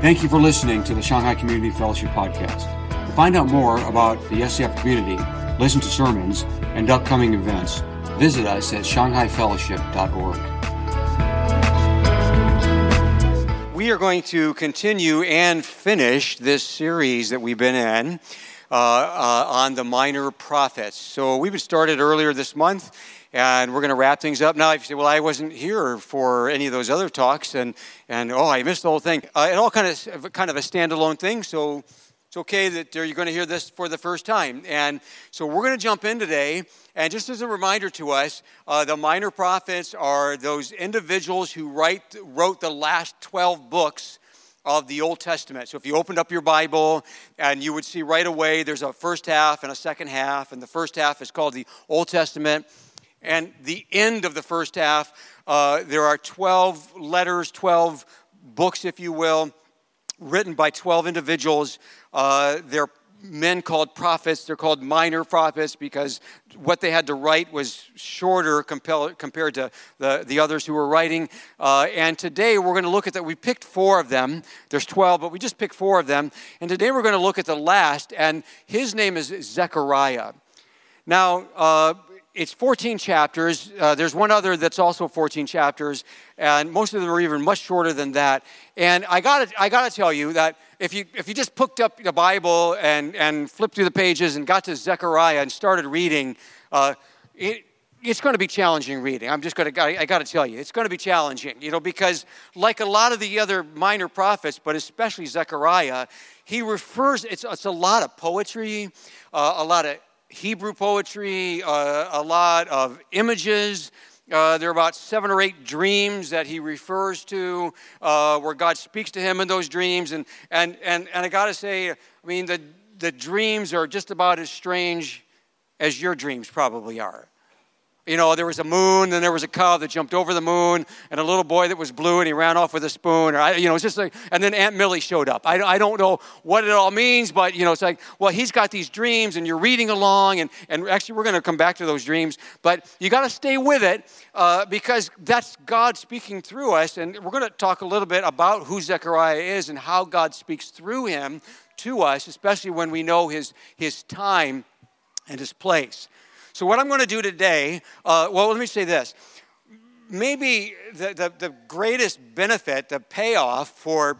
Thank you for listening to the Shanghai Community Fellowship Podcast. To find out more about the SCF community, listen to sermons, and upcoming events, visit us at shanghaifellowship.org. We are going to continue and finish this series that we've been in uh, uh, on the minor prophets. So we've started earlier this month, and we're going to wrap things up. Now, if you say, well, I wasn't here for any of those other talks, and, and oh, I missed the whole thing, uh, it all kind of, kind of a standalone thing, so it's okay that you're going to hear this for the first time. And so we're going to jump in today. And just as a reminder to us, uh, the minor prophets are those individuals who write, wrote the last 12 books of the Old Testament. So if you opened up your Bible and you would see right away there's a first half and a second half, and the first half is called the Old Testament. And the end of the first half, uh, there are 12 letters, 12 books, if you will, written by 12 individuals. Uh, they're men called prophets. They're called minor prophets because what they had to write was shorter compared to the, the others who were writing. Uh, and today we're going to look at that. We picked four of them. There's 12, but we just picked four of them. And today we're going to look at the last, and his name is Zechariah. Now, uh, it's 14 chapters. Uh, there's one other that's also 14 chapters, and most of them are even much shorter than that. And I got I got to tell you that if you if you just picked up the Bible and and flipped through the pages and got to Zechariah and started reading, uh, it, it's going to be challenging reading. I'm just going to, I got to tell you, it's going to be challenging, you know, because like a lot of the other minor prophets, but especially Zechariah, he refers, it's, it's a lot of poetry, uh, a lot of Hebrew poetry, uh, a lot of images. Uh, there are about seven or eight dreams that he refers to uh, where God speaks to him in those dreams. And, and, and, and I got to say, I mean, the, the dreams are just about as strange as your dreams probably are. You know, there was a moon, and there was a cow that jumped over the moon, and a little boy that was blue, and he ran off with a spoon. Or, you know, it's just like, and then Aunt Millie showed up. I, I don't know what it all means, but, you know, it's like, well, he's got these dreams, and you're reading along, and, and actually, we're going to come back to those dreams, but you got to stay with it uh, because that's God speaking through us. And we're going to talk a little bit about who Zechariah is and how God speaks through him to us, especially when we know his, his time and his place. So, what I'm going to do today, uh, well, let me say this. Maybe the, the, the greatest benefit, the payoff for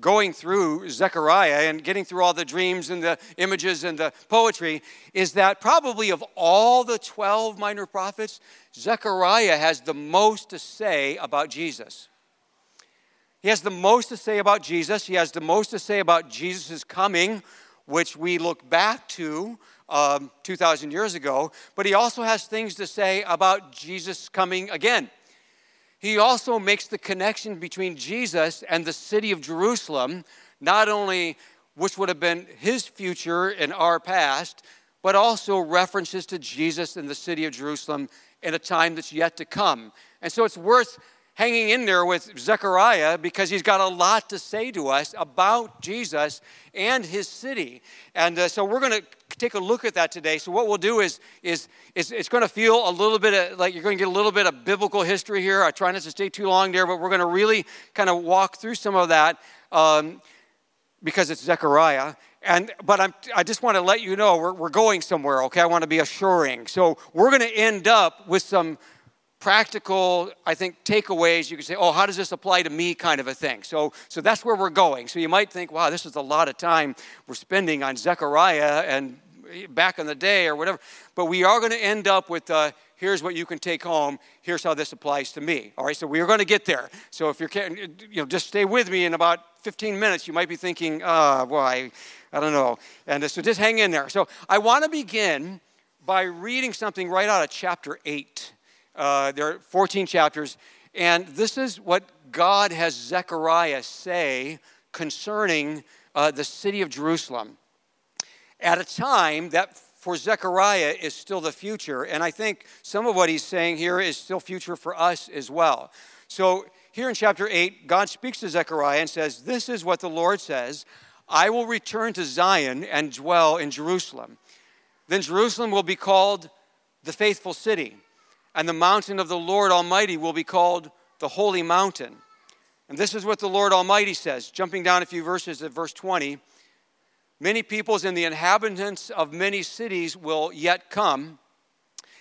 going through Zechariah and getting through all the dreams and the images and the poetry is that probably of all the 12 minor prophets, Zechariah has the most to say about Jesus. He has the most to say about Jesus. He has the most to say about Jesus' coming, which we look back to um, 2,000 years ago, but he also has things to say about Jesus coming again. He also makes the connection between Jesus and the city of Jerusalem, not only which would have been his future in our past, but also references to Jesus and the city of Jerusalem in a time that's yet to come. And so it's worth hanging in there with Zechariah because he's got a lot to say to us about Jesus and his city. And uh, so we're going to take a look at that today. So what we'll do is, is, is it's going to feel a little bit of, like you're going to get a little bit of biblical history here. I try not to stay too long there, but we're going to really kind of walk through some of that um, because it's Zechariah. And, but I'm, I just want to let you know we're, we're going somewhere, okay? I want to be assuring. So we're going to end up with some practical, I think, takeaways. You could say, oh, how does this apply to me kind of a thing. So, so that's where we're going. So you might think, wow, this is a lot of time we're spending on Zechariah and back in the day or whatever. But we are going to end up with uh, here's what you can take home. Here's how this applies to me. All right, so we are going to get there. So if you're, you know, just stay with me in about 15 minutes. You might be thinking, ah, oh, well, I, I don't know. And uh, so just hang in there. So I want to begin by reading something right out of chapter 8. Uh, there are 14 chapters, and this is what God has Zechariah say concerning uh, the city of Jerusalem at a time that for Zechariah is still the future. And I think some of what he's saying here is still future for us as well. So here in chapter 8, God speaks to Zechariah and says, This is what the Lord says I will return to Zion and dwell in Jerusalem. Then Jerusalem will be called the faithful city and the mountain of the Lord Almighty will be called the Holy Mountain. And this is what the Lord Almighty says, jumping down a few verses at verse 20. Many peoples and the inhabitants of many cities will yet come,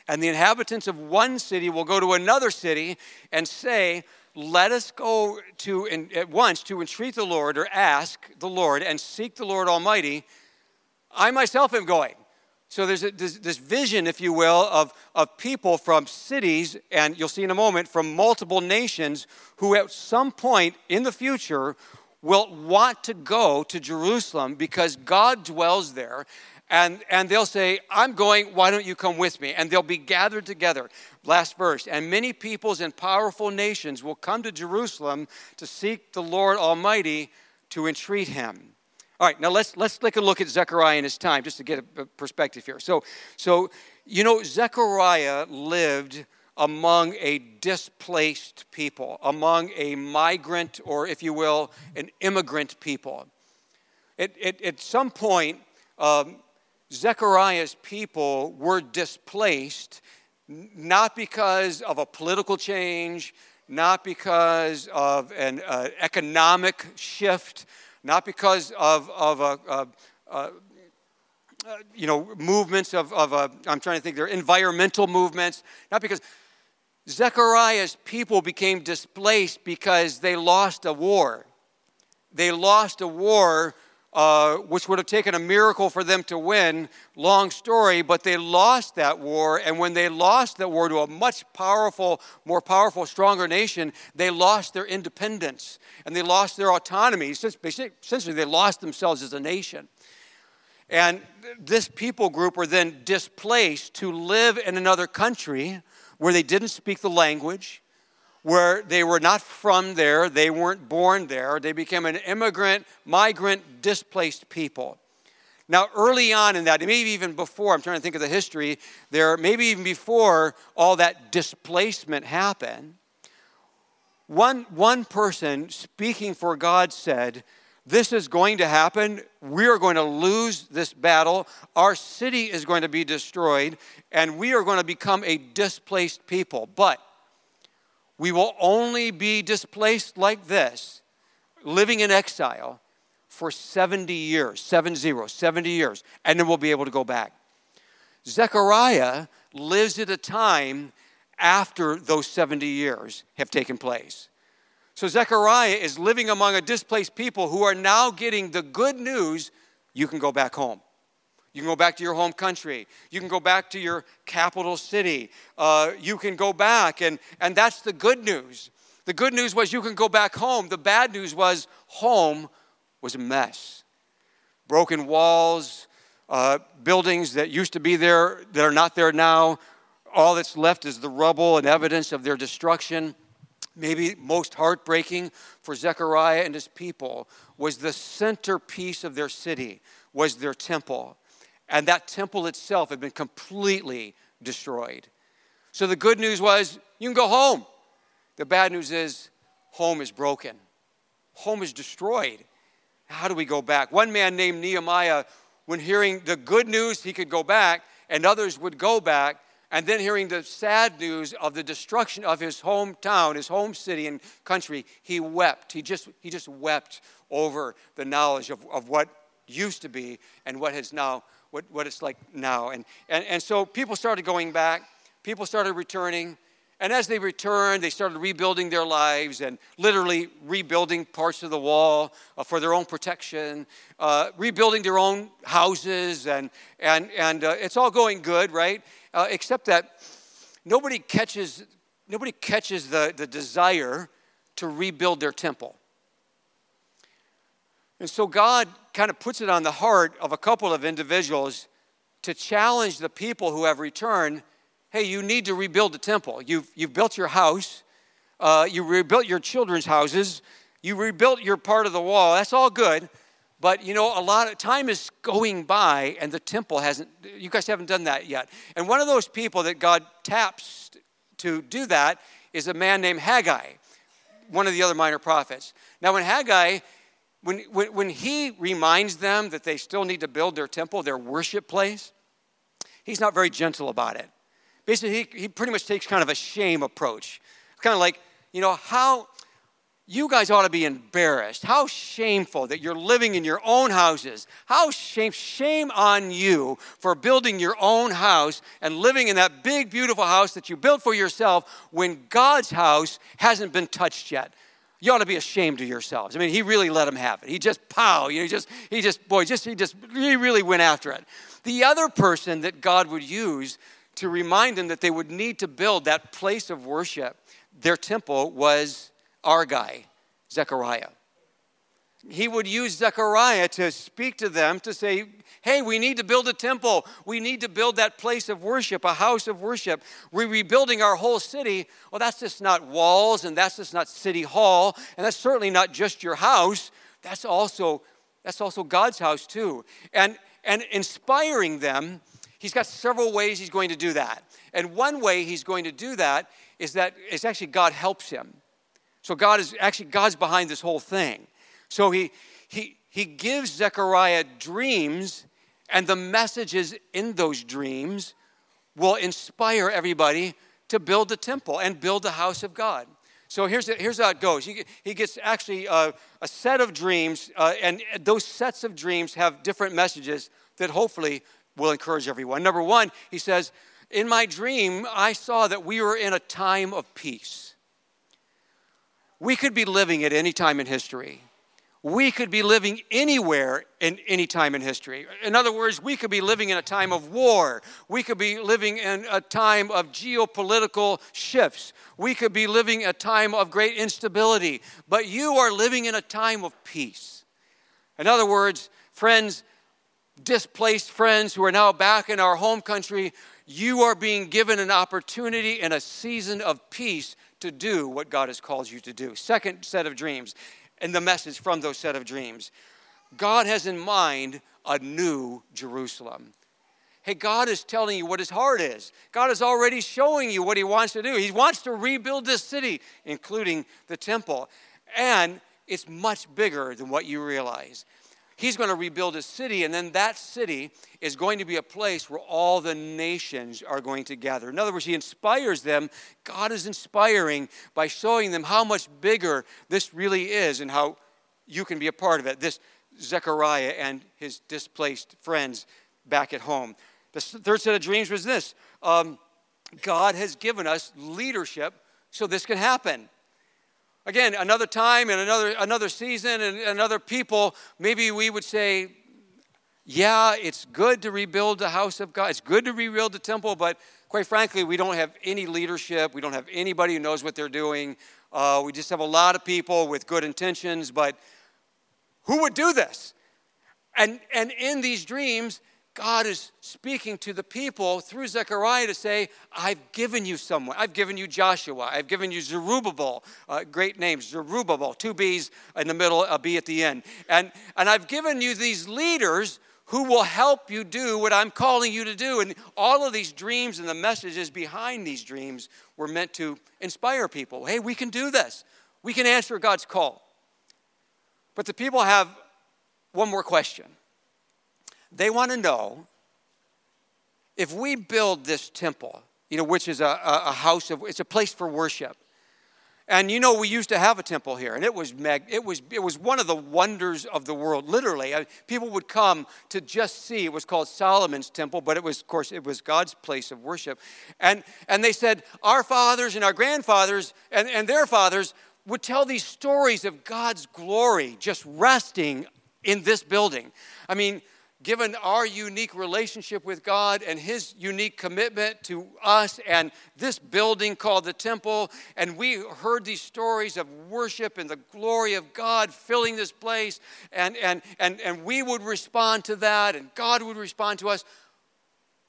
and the inhabitants of one city will go to another city and say, Let us go to in, at once to entreat the Lord or ask the Lord and seek the Lord Almighty. I myself am going. So there's a, this, this, vision, if you will, of, of people from cities, and you'll see in a moment, from multiple nations who at some point in the future will want to go to Jerusalem because God dwells there. And, and they'll say, I'm going, why don't you come with me? And they'll be gathered together. Last verse. And many peoples and powerful nations will come to Jerusalem to seek the Lord Almighty to entreat him. All right, now let's, let's take a look at Zechariah in his time just to get a perspective here. So, so you know, Zechariah lived among a displaced people, among a migrant, or if you will, an immigrant people. It, it, at some point, um, Zechariah's people were displaced not because of a political change, not because of an uh, economic shift, not because of, of a, a, a you know, movements of, of a, I'm trying to think, they're environmental movements, not because Zechariah's people became displaced because they lost a war. They lost a war uh, which would have taken a miracle for them to win. Long story, but they lost that war. And when they lost that war to a much powerful, more powerful, stronger nation, they lost their independence and they lost their autonomy. Essentially, they lost themselves as a nation. And this people group were then displaced to live in another country where they didn't speak the language, where they were not from there, they weren't born there. They became an immigrant, migrant, displaced people. Now, early on in that, maybe even before, I'm trying to think of the history there, maybe even before all that displacement happened, one, one person speaking for God said, This is going to happen. We are going to lose this battle. Our city is going to be destroyed, and we are going to become a displaced people. But we will only be displaced like this, living in exile, for 70 years, 70, 70 years, and then we'll be able to go back. Zechariah lives at a time after those 70 years have taken place. So Zechariah is living among a displaced people who are now getting the good news you can go back home. You can go back to your home country. You can go back to your capital city. Uh, you can go back, and, and that's the good news. The good news was you can go back home. The bad news was home was a mess. Broken walls, uh, buildings that used to be there that are not there now. All that's left is the rubble and evidence of their destruction. Maybe most heartbreaking for Zechariah and his people was the centerpiece of their city, was their temple and that temple itself had been completely destroyed. So the good news was you can go home. The bad news is home is broken, home is destroyed. How do we go back? One man named Nehemiah, when hearing the good news, he could go back, and others would go back. And then hearing the sad news of the destruction of his hometown, his home city and country, he wept. He just, he just wept over the knowledge of, of what used to be and what has now what, what it's like now. And, and, and so people started going back, people started returning. And as they returned, they started rebuilding their lives and literally rebuilding parts of the wall uh, for their own protection, uh, rebuilding their own houses, and, and, and uh, it's all going good, right? Uh, except that nobody catches, nobody catches the, the desire to rebuild their temple. And so God kind of puts it on the heart of a couple of individuals to challenge the people who have returned hey, you need to rebuild the temple. You've, you've built your house, uh, you rebuilt your children's houses, you rebuilt your part of the wall. That's all good. But you know, a lot of time is going by and the temple hasn't, you guys haven't done that yet. And one of those people that God taps to do that is a man named Haggai, one of the other minor prophets. Now, when Haggai when, when, when he reminds them that they still need to build their temple, their worship place, he's not very gentle about it. Basically, he, he pretty much takes kind of a shame approach. Kind of like, you know, how, you guys ought to be embarrassed. How shameful that you're living in your own houses. How shame, shame on you for building your own house and living in that big, beautiful house that you built for yourself when God's house hasn't been touched yet. You ought to be ashamed of yourselves. I mean, he really let them have it. He just pow, you know, he just, he just, boy, just, he just, he really went after it. The other person that God would use to remind them that they would need to build that place of worship, their temple was our guy, Zechariah. He would use Zechariah to speak to them to say, hey, we need to build a temple. We need to build that place of worship, a house of worship. We're rebuilding our whole city. Well, that's just not walls, and that's just not city hall, and that's certainly not just your house. That's also that's also God's house too. And and inspiring them, he's got several ways he's going to do that. And one way he's going to do that is that it's actually God helps him. So God is actually God's behind this whole thing. So he he he gives Zechariah dreams, and the messages in those dreams will inspire everybody to build the temple and build the house of God. So here's, here's how it goes. He, he gets actually a, a set of dreams, uh, and those sets of dreams have different messages that hopefully will encourage everyone. Number one, he says, In my dream, I saw that we were in a time of peace. We could be living at any time in history. We could be living anywhere in any time in history. In other words, we could be living in a time of war. We could be living in a time of geopolitical shifts. We could be living a time of great instability. But you are living in a time of peace. In other words, friends, displaced friends who are now back in our home country, you are being given an opportunity in a season of peace to do what God has called you to do. Second set of dreams, and the message from those set of dreams God has in mind a new Jerusalem. Hey, God is telling you what his heart is. God is already showing you what he wants to do. He wants to rebuild this city, including the temple. And it's much bigger than what you realize. He's going to rebuild a city, and then that city is going to be a place where all the nations are going to gather. In other words, He inspires them. God is inspiring by showing them how much bigger this really is and how you can be a part of it. This Zechariah and his displaced friends back at home. The third set of dreams was this um, God has given us leadership so this can happen. Again, another time and another, another season and another people, maybe we would say, yeah, it's good to rebuild the house of God. It's good to rebuild the temple, but quite frankly, we don't have any leadership. We don't have anybody who knows what they're doing. Uh, we just have a lot of people with good intentions, but who would do this? And, and in these dreams, God is speaking to the people through Zechariah to say, I've given you someone. I've given you Joshua. I've given you Zerubbabel. Uh, great names, Zerubbabel. Two B's in the middle, a B at the end. And, and I've given you these leaders who will help you do what I'm calling you to do. And all of these dreams and the messages behind these dreams were meant to inspire people. Hey, we can do this. We can answer God's call. But the people have one more question they want to know if we build this temple, you know, which is a, a, house of, it's a place for worship. And you know, we used to have a temple here, and it was mag- it was it was one of the wonders of the world. Literally, I, people would come to just see. It was called Solomon's temple, but it was, of course, it was God's place of worship. And and they said our fathers and our grandfathers and, and their fathers would tell these stories of God's glory just resting in this building. I mean, given our unique relationship with God and His unique commitment to us and this building called the temple. And we heard these stories of worship and the glory of God filling this place. And, and, and, and we would respond to that, and God would respond to us.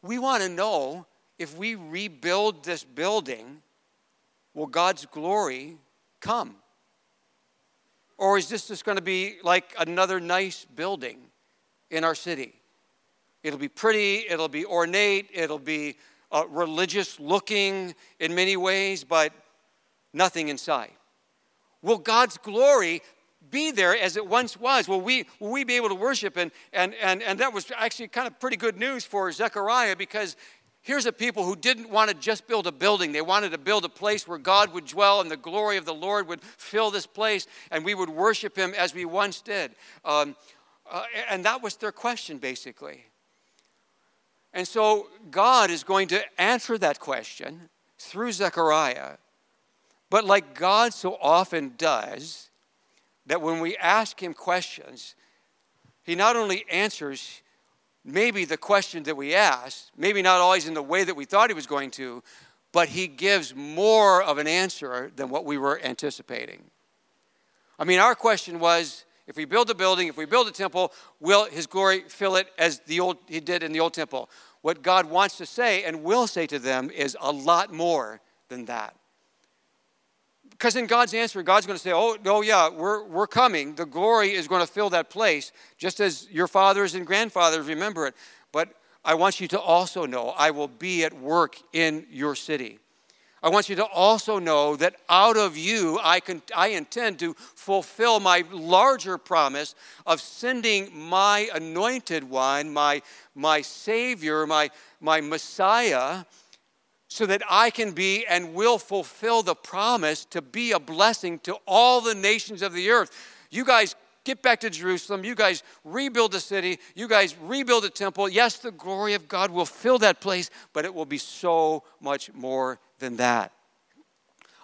We want to know if we rebuild this building, will God's glory come? Or is this just going to be like another nice building? In our city. It'll be pretty, it'll be ornate, it'll be uh, religious looking in many ways, but nothing inside. Will God's glory be there as it once was? Will we, will we be able to worship? And, and, and, and that was actually kind of pretty good news for Zechariah because Here's a people who didn't want to just build a building. They wanted to build a place where God would dwell and the glory of the Lord would fill this place and we would worship Him as we once did. Um, uh, and that was their question, basically. And so God is going to answer that question through Zechariah. But like God so often does, that when we ask Him questions, He not only answers, maybe the question that we asked, maybe not always in the way that we thought he was going to, but he gives more of an answer than what we were anticipating. I mean, our question was if we build a building, if we build a temple, will his glory fill it as the old he did in the old temple? What God wants to say and will say to them is a lot more than that. Because in God's answer, God's going to say, Oh, no, yeah, we're, we're coming. The glory is going to fill that place, just as your fathers and grandfathers remember it. But I want you to also know I will be at work in your city. I want you to also know that out of you, I, can, I intend to fulfill my larger promise of sending my anointed one, my, my Savior, my, my Messiah, so that I can be and will fulfill the promise to be a blessing to all the nations of the earth. You guys get back to Jerusalem. You guys rebuild the city. You guys rebuild the temple. Yes, the glory of God will fill that place, but it will be so much more than that.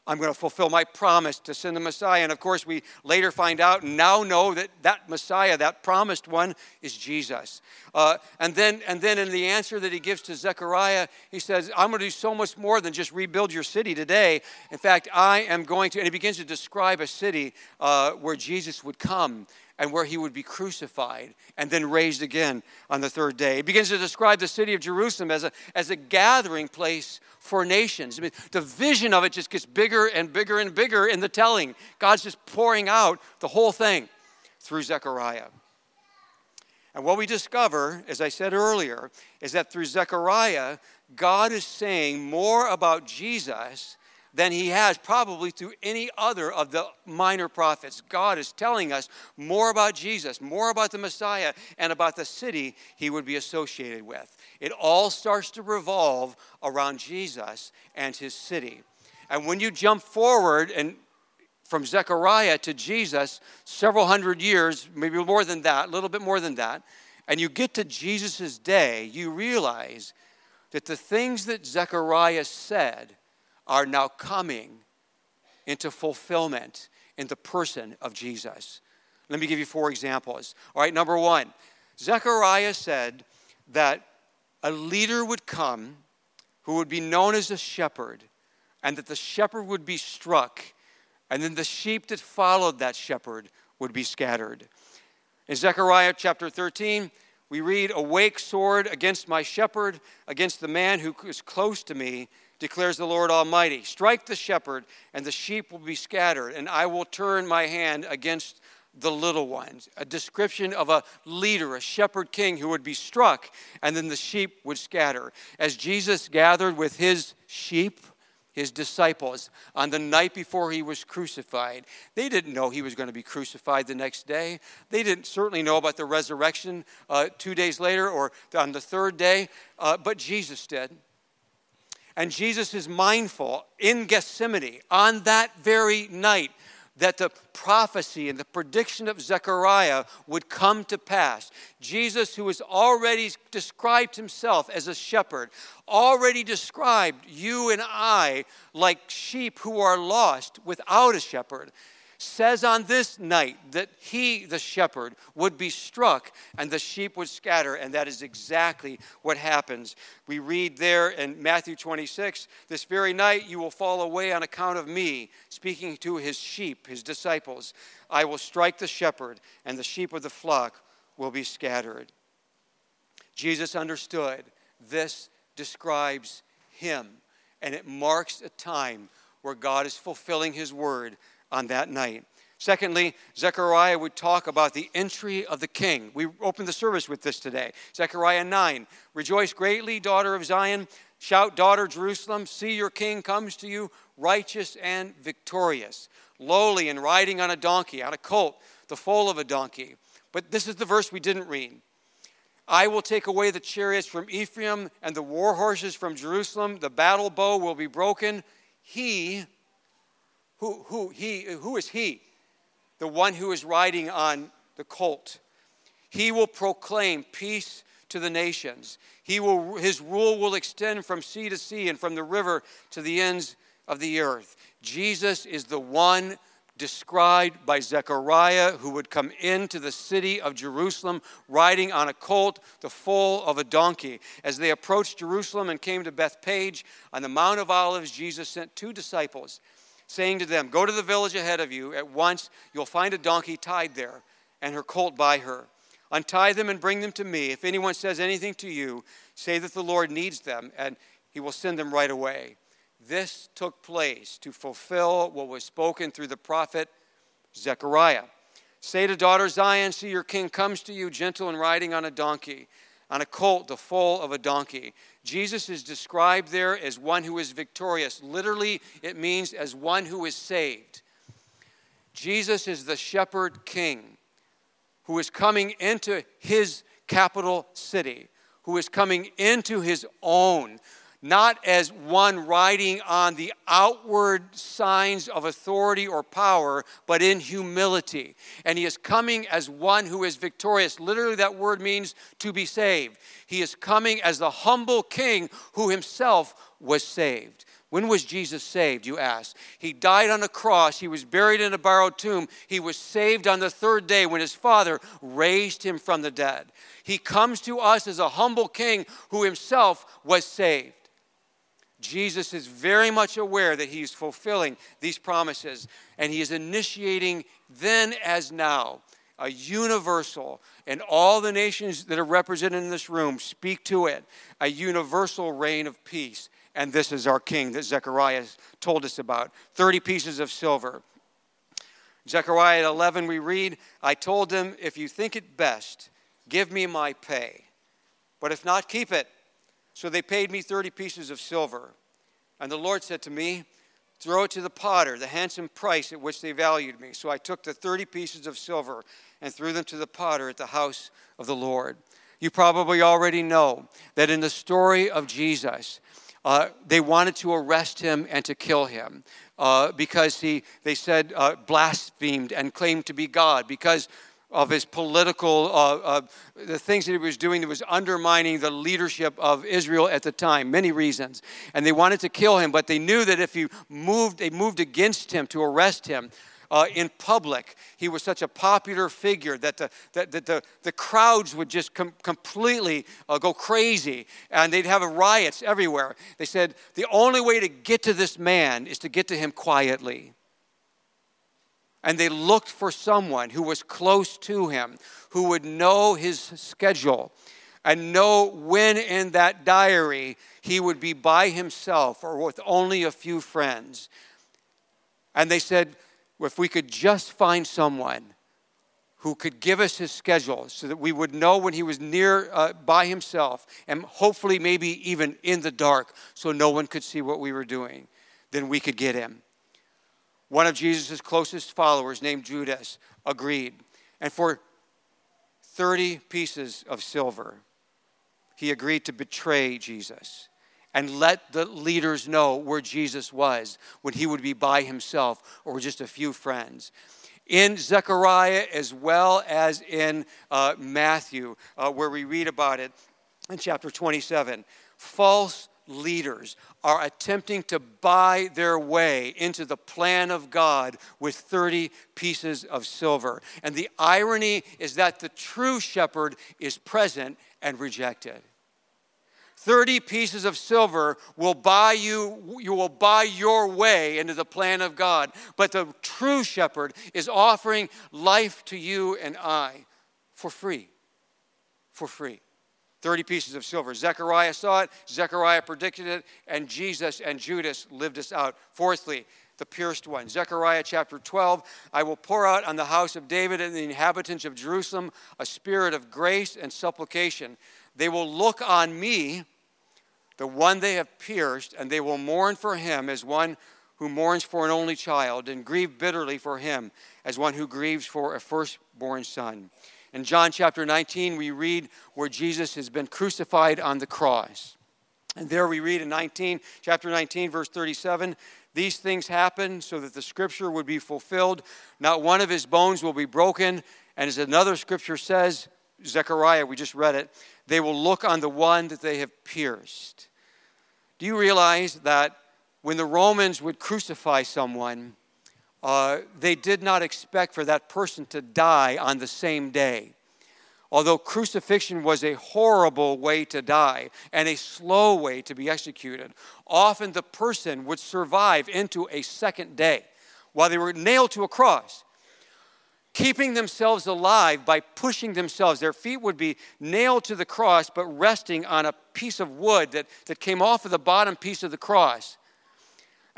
I'm going to fulfill my promise to send the Messiah. And of course, we later find out and now know that that Messiah, that promised one, is Jesus. Uh, and, then, and then in the answer that he gives to Zechariah, he says, I'm going to do so much more than just rebuild your city today. In fact, I am going to, and he begins to describe a city uh, where Jesus would come and where he would be crucified and then raised again on the third day. He begins to describe the city of Jerusalem as a, as a gathering place for nations. I mean, the vision of it just gets bigger and bigger and bigger in the telling. God's just pouring out the whole thing through Zechariah. And what we discover, as I said earlier, is that through Zechariah, God is saying more about Jesus than he has probably through any other of the minor prophets. God is telling us more about Jesus, more about the Messiah, and about the city he would be associated with. It all starts to revolve around Jesus and his city. And when you jump forward and from Zechariah to Jesus, several hundred years, maybe more than that, a little bit more than that, and you get to Jesus' day, you realize that the things that Zechariah said are now coming into fulfillment in the person of Jesus. Let me give you four examples. All right, number one, Zechariah said that a leader would come who would be known as a shepherd, and that the shepherd would be struck, and then the sheep that followed that shepherd would be scattered. In Zechariah chapter 13, we read, Awake, sword, against my shepherd, against the man who is close to me declares the Lord Almighty. Strike the shepherd, and the sheep will be scattered, and I will turn my hand against the little ones. A description of a leader, a shepherd king who would be struck, and then the sheep would scatter. As Jesus gathered with his sheep, his disciples, on the night before he was crucified, they didn't know he was going to be crucified the next day. They didn't certainly know about the resurrection uh, two days later or on the third day, uh, but Jesus did. And Jesus is mindful in Gethsemane on that very night that the prophecy and the prediction of Zechariah would come to pass. Jesus, who has already described himself as a shepherd, already described you and I like sheep who are lost without a shepherd says on this night that he, the shepherd, would be struck and the sheep would scatter. And that is exactly what happens. We read there in Matthew 26 this very night you will fall away on account of me, speaking to his sheep, his disciples. I will strike the shepherd, and the sheep of the flock will be scattered. Jesus understood this describes him, and it marks a time where God is fulfilling his word on that night. Secondly, Zechariah would talk about the entry of the king. We opened the service with this today. Zechariah 9 Rejoice greatly, daughter of Zion. Shout, daughter Jerusalem. See, your king comes to you, righteous and victorious, lowly and riding on a donkey, on a colt, the foal of a donkey. But this is the verse we didn't read. I will take away the chariots from Ephraim and the war horses from Jerusalem. The battle bow will be broken. He, who, who, he, who is he? The one who is riding on the colt. He will proclaim peace to the nations. He will, his rule will extend from sea to sea and from the river to the ends of the earth. Jesus is the one described by Zechariah, who would come into the city of Jerusalem riding on a colt, the foal of a donkey. As they approached Jerusalem and came to Bethphage on the Mount of Olives, Jesus sent two disciples, saying to them, Go to the village ahead of you. At once you'll find a donkey tied there, and her colt by her. Untie them and bring them to me. If anyone says anything to you, say that the Lord needs them, and he will send them right away. This took place to fulfill what was spoken through the prophet Zechariah. Say to daughter Zion, See, your king comes to you, gentle and riding on a donkey, on a colt, the foal of a donkey. Jesus is described there as one who is victorious. Literally, it means as one who is saved. Jesus is the shepherd king who is coming into his capital city, who is coming into his own, not as one riding on the outward signs of authority or power, but in humility. And he is coming as one who is victorious. Literally, that word means to be saved. He is coming as the humble king who himself was saved. When was Jesus saved, you ask? He died on a cross. He was buried in a borrowed tomb. He was saved on the third day when his Father raised him from the dead. He comes to us as a humble king who himself was saved. Jesus is very much aware that he's fulfilling these promises, and he is initiating then as now a universal, and all the nations that are represented in this room speak to it, a universal reign of peace. And this is our king that Zechariah told us about 30 pieces of silver. Zechariah 11, we read, I told them, if you think it best, give me my pay. But if not, keep it. So they paid me 30 pieces of silver. And the Lord said to me, Throw it to the potter, the handsome price at which they valued me. So I took the 30 pieces of silver and threw them to the potter at the house of the Lord. You probably already know that in the story of Jesus, uh, they wanted to arrest him and to kill him uh, because he, they said, uh, blasphemed and claimed to be God, because of his political, uh, uh, the things that he was doing that was undermining the leadership of Israel at the time, many reasons. And they wanted to kill him, but they knew that if he moved, they moved against him to arrest him. Uh, in public, he was such a popular figure that the, that, that the, the crowds would just com- completely uh, go crazy and they'd have riots everywhere. They said the only way to get to this man is to get to him quietly. And they looked for someone who was close to him, who would know his schedule and know when in that diary he would be by himself or with only a few friends. And they said, if we could just find someone who could give us his schedule so that we would know when he was near uh, by himself and hopefully maybe even in the dark so no one could see what we were doing, then we could get him. One of Jesus' closest followers, named Judas, agreed. And for 30 pieces of silver, he agreed to betray Jesus and let the leaders know where Jesus was when he would be by himself or just a few friends. In Zechariah as well as in uh, Matthew, uh, where we read about it in chapter 27, false leaders are attempting to buy their way into the plan of God with 30 pieces of silver. And the irony is that the true shepherd is present and rejected. 30 pieces of silver will buy you you will buy your way into the plan of God but the true shepherd is offering life to you and I for free for free 30 pieces of silver. Zechariah saw it, Zechariah predicted it, and Jesus and Judas lived this out. Fourthly, the pierced one. Zechariah chapter 12 I will pour out on the house of David and the inhabitants of Jerusalem a spirit of grace and supplication. They will look on me, the one they have pierced, and they will mourn for him as one who mourns for an only child, and grieve bitterly for him as one who grieves for a firstborn son. In John chapter 19, we read where Jesus has been crucified on the cross. And there we read in 19, chapter 19, verse 37, these things happen so that the scripture would be fulfilled. Not one of his bones will be broken. And as another scripture says, Zechariah, we just read it, they will look on the one that they have pierced. Do you realize that when the Romans would crucify someone, uh, they did not expect for that person to die on the same day. Although crucifixion was a horrible way to die and a slow way to be executed, often the person would survive into a second day while they were nailed to a cross, keeping themselves alive by pushing themselves. Their feet would be nailed to the cross, but resting on a piece of wood that, that came off of the bottom piece of the cross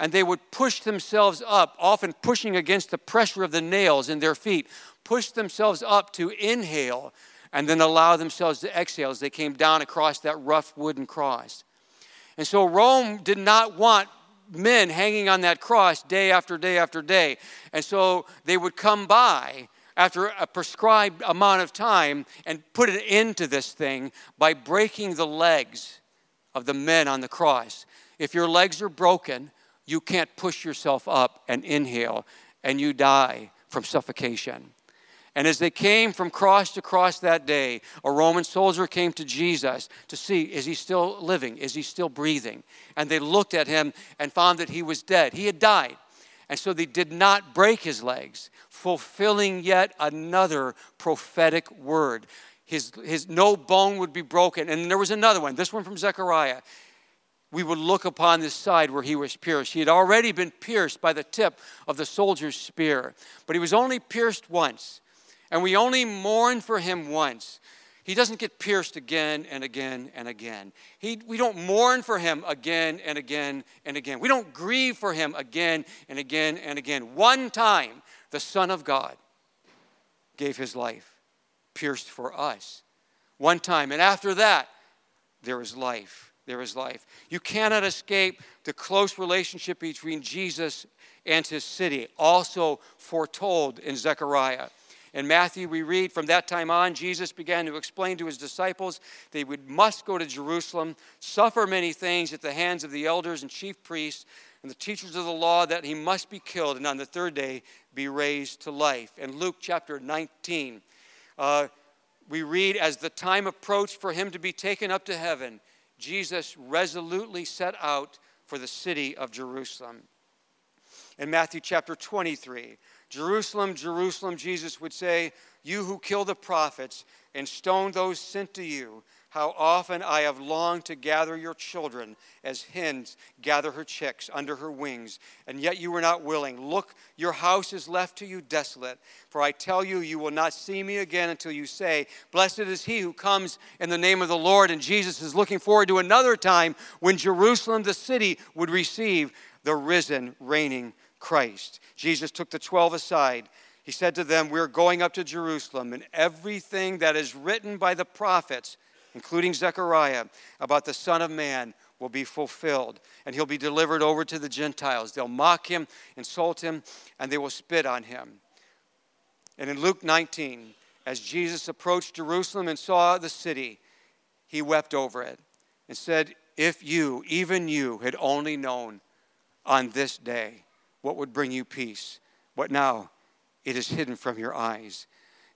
and they would push themselves up, often pushing against the pressure of the nails in their feet, push themselves up to inhale and then allow themselves to exhale as they came down across that rough wooden cross. And so Rome did not want men hanging on that cross day after day after day. And so they would come by after a prescribed amount of time and put an end to this thing by breaking the legs of the men on the cross. If your legs are broken, you can't push yourself up and inhale, and you die from suffocation. And as they came from cross to cross that day, a Roman soldier came to Jesus to see is he still living? Is he still breathing? And they looked at him and found that he was dead. He had died. And so they did not break his legs, fulfilling yet another prophetic word. His, his no bone would be broken. And there was another one, this one from Zechariah we would look upon this side where he was pierced. He had already been pierced by the tip of the soldier's spear, but he was only pierced once. And we only mourn for him once. He doesn't get pierced again and again and again. He, we don't mourn for him again and again and again. We don't grieve for him again and again and again. One time, the Son of God gave his life, pierced for us. One time. And after that, there is life there is life. You cannot escape the close relationship between Jesus and his city, also foretold in Zechariah. In Matthew, we read from that time on, Jesus began to explain to his disciples they would, must go to Jerusalem, suffer many things at the hands of the elders and chief priests and the teachers of the law, that he must be killed and on the third day be raised to life. In Luke chapter 19, uh, we read, as the time approached for him to be taken up to heaven, Jesus resolutely set out for the city of Jerusalem. In Matthew chapter 23, Jerusalem, Jerusalem, Jesus would say, You who kill the prophets and stone those sent to you, how often I have longed to gather your children as hens gather her chicks under her wings, and yet you were not willing. Look, your house is left to you desolate. For I tell you, you will not see me again until you say, Blessed is he who comes in the name of the Lord. And Jesus is looking forward to another time when Jerusalem, the city, would receive the risen, reigning Christ. Jesus took the twelve aside. He said to them, We're going up to Jerusalem, and everything that is written by the prophets including Zechariah, about the Son of Man will be fulfilled, and he'll be delivered over to the Gentiles. They'll mock him, insult him, and they will spit on him. And in Luke 19, as Jesus approached Jerusalem and saw the city, he wept over it and said, If you, even you, had only known on this day what would bring you peace, but now it is hidden from your eyes.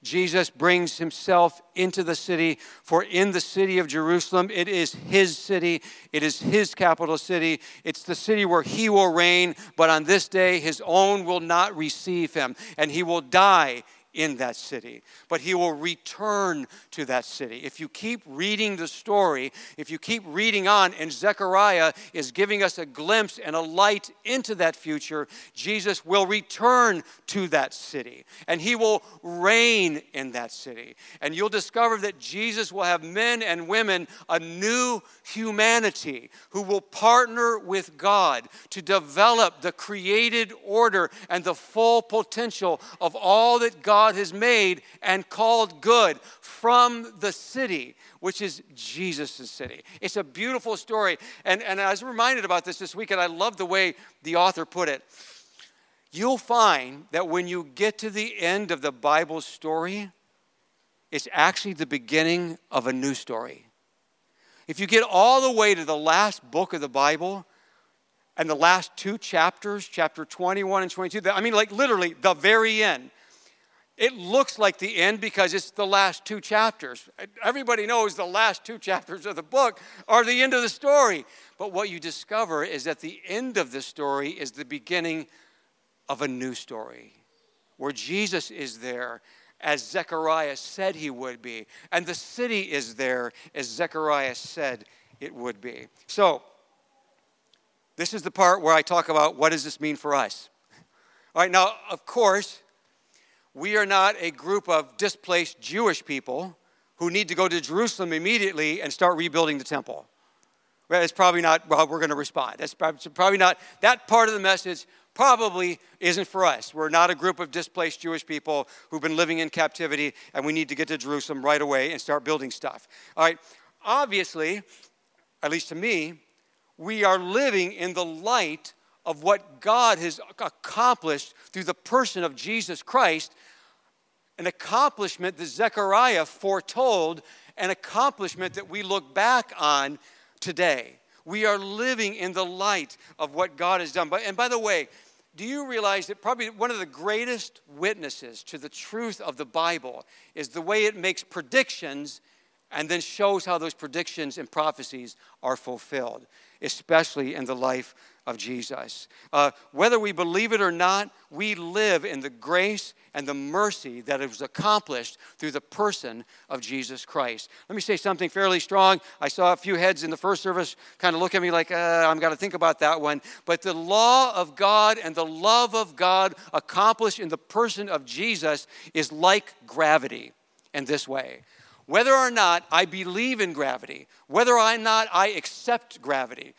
Jesus brings himself into the city, for in the city of Jerusalem, it is his city, it is his capital city, it's the city where he will reign, but on this day, his own will not receive him, and he will die in that city, but he will return to that city. If you keep reading the story, if you keep reading on, and Zechariah is giving us a glimpse and a light into that future, Jesus will return to that city and he will reign in that city. And you'll discover that Jesus will have men and women, a new humanity who will partner with God to develop the created order and the full potential of all that God God has made and called good from the city, which is Jesus' city. It's a beautiful story. And, and I was reminded about this this week, and I love the way the author put it. You'll find that when you get to the end of the Bible story, it's actually the beginning of a new story. If you get all the way to the last book of the Bible and the last two chapters, chapter 21 and 22, I mean, like literally the very end, it looks like the end because it's the last two chapters. Everybody knows the last two chapters of the book are the end of the story. But what you discover is that the end of the story is the beginning of a new story where Jesus is there as Zechariah said he would be, and the city is there as Zechariah said it would be. So, this is the part where I talk about what does this mean for us. All right, now, of course, we are not a group of displaced Jewish people who need to go to Jerusalem immediately and start rebuilding the temple. It's probably not how we're going to respond. That's probably not, that part of the message probably isn't for us. We're not a group of displaced Jewish people who've been living in captivity and we need to get to Jerusalem right away and start building stuff. All right, obviously, at least to me, we are living in the light of what God has accomplished through the person of Jesus Christ, an accomplishment that Zechariah foretold, an accomplishment that we look back on today. We are living in the light of what God has done. And by the way, do you realize that probably one of the greatest witnesses to the truth of the Bible is the way it makes predictions and then shows how those predictions and prophecies are fulfilled, especially in the life of Jesus. Uh, whether we believe it or not, we live in the grace and the mercy that was accomplished through the person of Jesus Christ. Let me say something fairly strong. I saw a few heads in the first service kind of look at me like, uh, I'm going to think about that one. But the law of God and the love of God accomplished in the person of Jesus is like gravity in this way whether or not I believe in gravity, whether or not I accept gravity,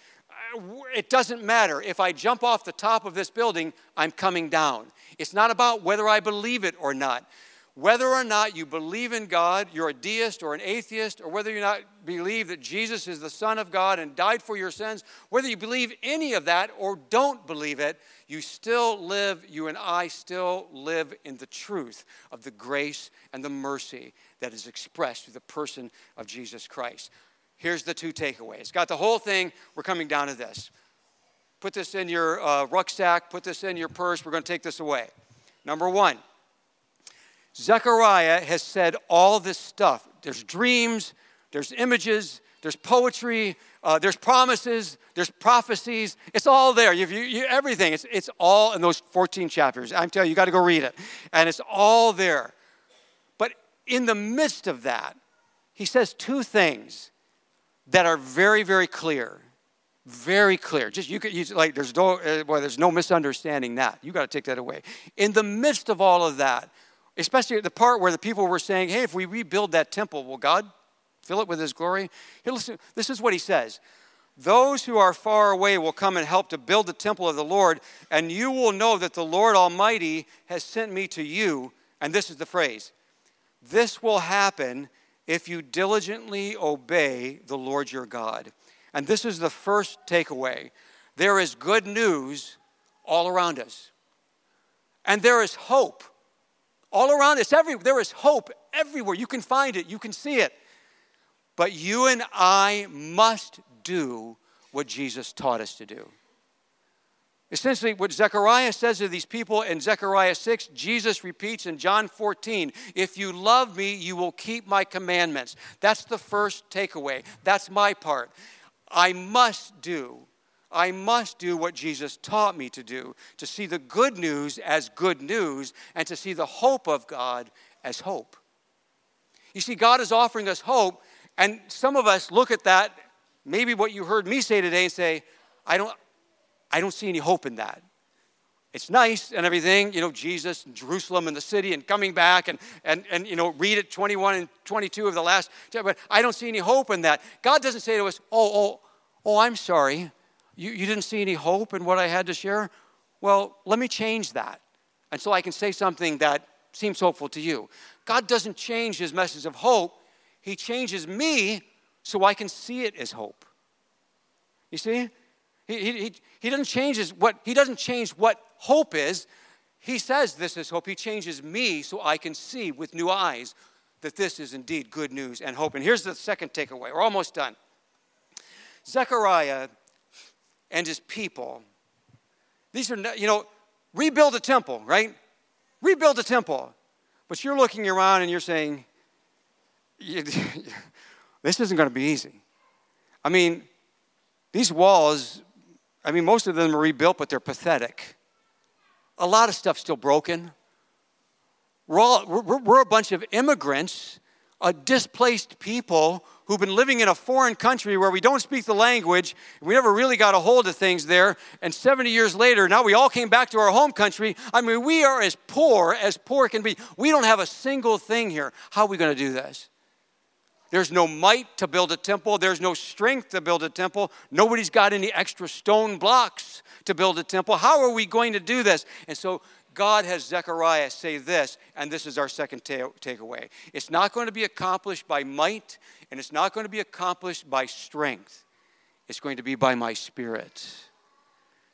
it doesn't matter. If I jump off the top of this building, I'm coming down. It's not about whether I believe it or not. Whether or not you believe in God, you're a deist or an atheist, or whether you not believe that Jesus is the Son of God and died for your sins, whether you believe any of that or don't believe it, you still live, you and I still live in the truth of the grace and the mercy that is expressed through the person of Jesus Christ. Here's the two takeaways. Got the whole thing. We're coming down to this. Put this in your uh, rucksack, put this in your purse. We're going to take this away. Number one, Zechariah has said all this stuff. There's dreams, there's images, there's poetry, uh, there's promises, there's prophecies. It's all there. You, you, you, everything. It's, it's all in those 14 chapters. I'm telling you, you got to go read it. And it's all there. But in the midst of that, he says two things that are very, very clear. Very clear. Just you could use like there's no uh, well, there's no misunderstanding that. You got to take that away. In the midst of all of that, especially the part where the people were saying, "Hey, if we rebuild that temple, will God fill it with His glory?" Here, listen, this is what He says. Those who are far away will come and help to build the temple of the Lord, and you will know that the Lord Almighty has sent me to you. And this is the phrase this will happen if you diligently obey the Lord your God. And this is the first takeaway there is good news all around us. And there is hope all around us. Every, there is hope everywhere. You can find it, you can see it. But you and I must do what Jesus taught us to do. Essentially, what Zechariah says to these people in Zechariah 6, Jesus repeats in John 14 If you love me, you will keep my commandments. That's the first takeaway. That's my part. I must do, I must do what Jesus taught me to do to see the good news as good news and to see the hope of God as hope. You see, God is offering us hope, and some of us look at that, maybe what you heard me say today, and say, I don't, I don't see any hope in that. It's nice and everything, you know, Jesus and Jerusalem and the city and coming back and, and, and you know, read it 21 and 22 of the last, but I don't see any hope in that. God doesn't say to us, oh, oh, oh, I'm sorry. You, you didn't see any hope in what I had to share? Well, let me change that. And so I can say something that seems hopeful to you. God doesn't change his message of hope, he changes me so I can see it as hope. You see? He, he, he doesn't change his, what he doesn't change what hope is. He says this is hope. He changes me so I can see with new eyes that this is indeed good news and hope. And here's the second takeaway. We're almost done. Zechariah and his people, these are, you know, rebuild a temple, right? Rebuild a temple. But you're looking around and you're saying, this isn't going to be easy. I mean, these walls, I mean, most of them are rebuilt, but they're pathetic. A lot of stuff's still broken. We're, all, we're, we're a bunch of immigrants, uh, displaced people who've been living in a foreign country where we don't speak the language. We never really got a hold of things there. And 70 years later, now we all came back to our home country. I mean, we are as poor as poor can be. We don't have a single thing here. How are we going to do this? There's no might to build a temple. There's no strength to build a temple. Nobody's got any extra stone blocks to build a temple. How are we going to do this? And so God has Zechariah say this, and this is our second ta- takeaway. It's not going to be accomplished by might, and it's not going to be accomplished by strength. It's going to be by my spirit.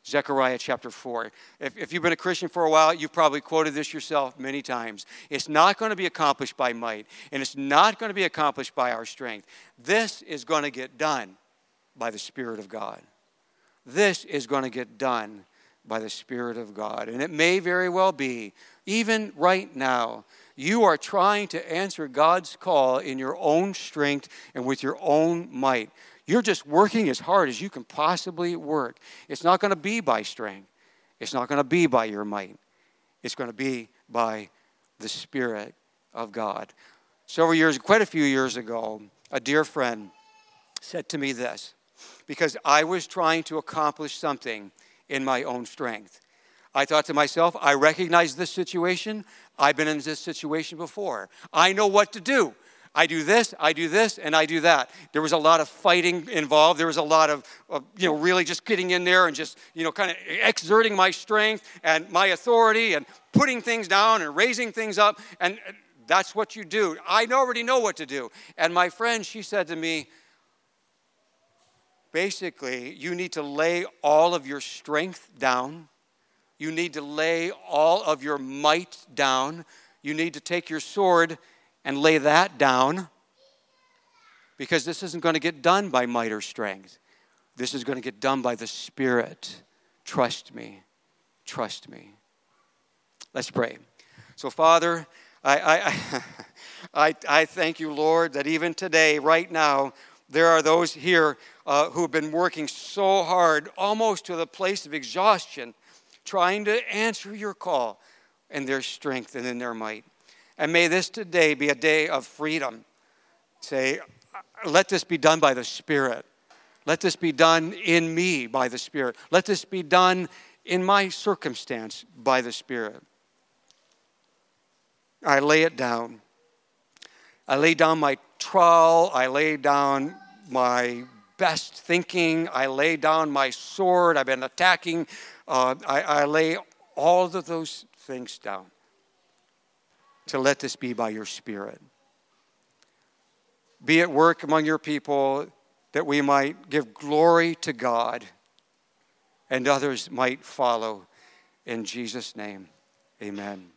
Zechariah chapter 4. If, if, you've been a Christian for a while, you've probably quoted this yourself many times. It's not going to be accomplished by might, and it's not going to be accomplished by our strength. This is going to get done by the Spirit of God. This is going to get done by the Spirit of God. And it may very well be, even right now, you are trying to answer God's call in your own strength and with your own might. You're just working as hard as you can possibly work. It's not going to be by strength, it's not going to be by your might. It's going to be by the Spirit of God. Several years, quite a few years ago, a dear friend said to me this because I was trying to accomplish something in my own strength. I thought to myself, I recognize this situation. I've been in this situation before. I know what to do. I do this, I do this, and I do that. There was a lot of fighting involved. There was a lot of, of you know, really just getting in there and just, you know, kind of exerting my strength and my authority and putting things down and raising things up. And that's what you do. I already know what to do. And my friend, she said to me, basically, you need to lay all of your strength down. You need to lay all of your might down. You need to take your sword and lay that down because this isn't going to get done by might or strength. This is going to get done by the Spirit. Trust me. Trust me. Let's pray. So, Father, I, I, I, I thank you, Lord, that even today, right now, there are those here uh, who have been working so hard, almost to the place of exhaustion, trying to answer your call in their strength and in their might. And may this today be a day of freedom. Say, let this be done by the Spirit. Let this be done in me by the Spirit. Let this be done in my circumstance by the Spirit. I lay it down. I lay down my trowel. I lay down my best thinking. I lay down my sword. I've been attacking. Uh, I, I lay all of those things down to let this be by your Spirit. Be at work among your people that we might give glory to God and others might follow. In Jesus' name, amen.